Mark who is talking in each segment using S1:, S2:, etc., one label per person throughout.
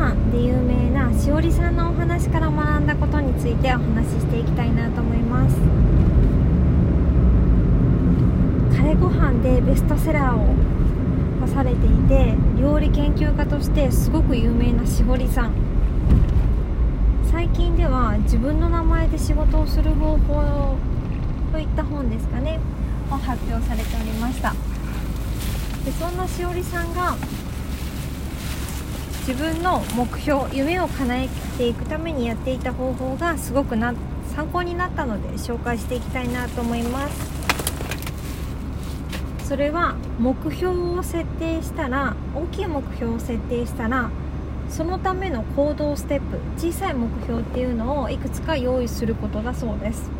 S1: 飯で有名なしおりさんのお話から学んだことについてお話ししていきたいなと思います。カレーご飯でベストセラーを出されていて料理研究家としてすごく有名なしおりさん。最近では自分の名前で仕事をする方法といった本ですかねを発表されておりました。でそんなしおりさんが自分の目標夢を叶えていくためにやっていた方法がすごくな参考になったので紹介していきたいなと思います。それは目標を設定したら大きい目標を設定したらそのための行動ステップ小さい目標っていうのをいくつか用意することだそうです。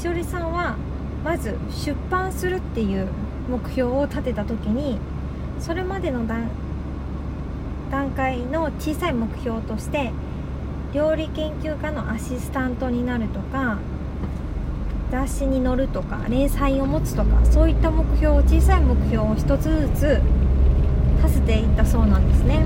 S1: しおりさんはまず出版するっていう目標を立てた時にそれまでの段段階の小さい目標として料理研究家のアシスタントになるとか雑誌に載るとか連載を持つとかそういった目標を小さい目標を一つずつ立てていったそうなんですね。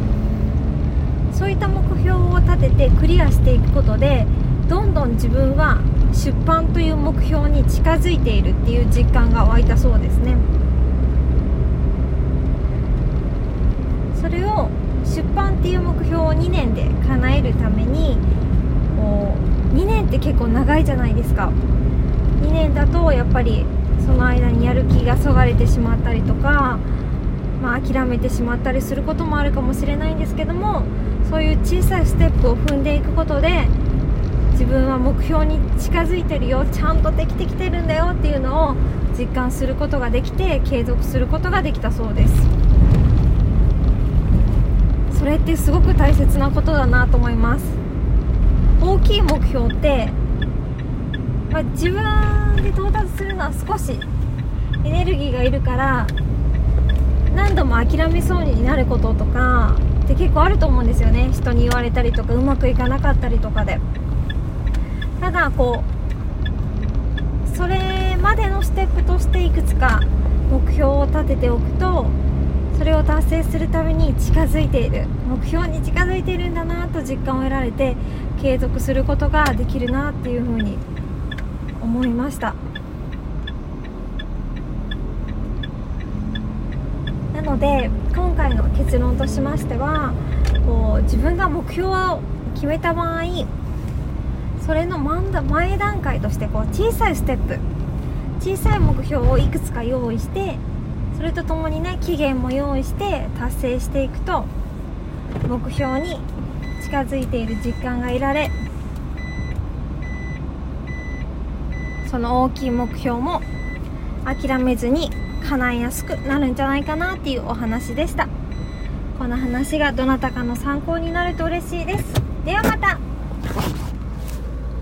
S1: そういった目標を立ててクリアしていくことでどんどん自分は出版という目標に近づいているっていう実感が湧いたそうですね。それを出版っていう目標を2年で叶えるためにこう2年って結構長いじゃないですか。2年だとやっぱりその間にやる気がそがれてしまったりとか、まあ、諦めてしまったりすることもあるかもしれないんですけどもそういう小さいステップを踏んでいくことで自分は目標に近づいてるよちゃんとできてきてるんだよっていうのを実感することができて継続することができたそうです。それってすごく大切なことだなと思います。大きい目標ってまあ、自分で到達するのは少しエネルギーがいるから何度も諦めそうになることとかって結構あると思うんですよね。人に言われたりとかうまくいかなかったりとかで。ただこうそれまでのステップとしていくつか目標を立てておくとそれを達成するために近づいている。目標に近づいているんだなと実感を得られて継続することができるなっていうふうに思いました。なので今回の結論としましてはこう自分が目標を決めた場合それの前段階としてこう小さいステップ小さい目標をいくつか用意してそれとともにね期限も用意して達成していくと目標に近づいている実感が得られその大きい目標も諦めずに叶えやすくなるんじゃないかなっていうお話でした。この話がどなたかの参考になると嬉しいです。ではまた。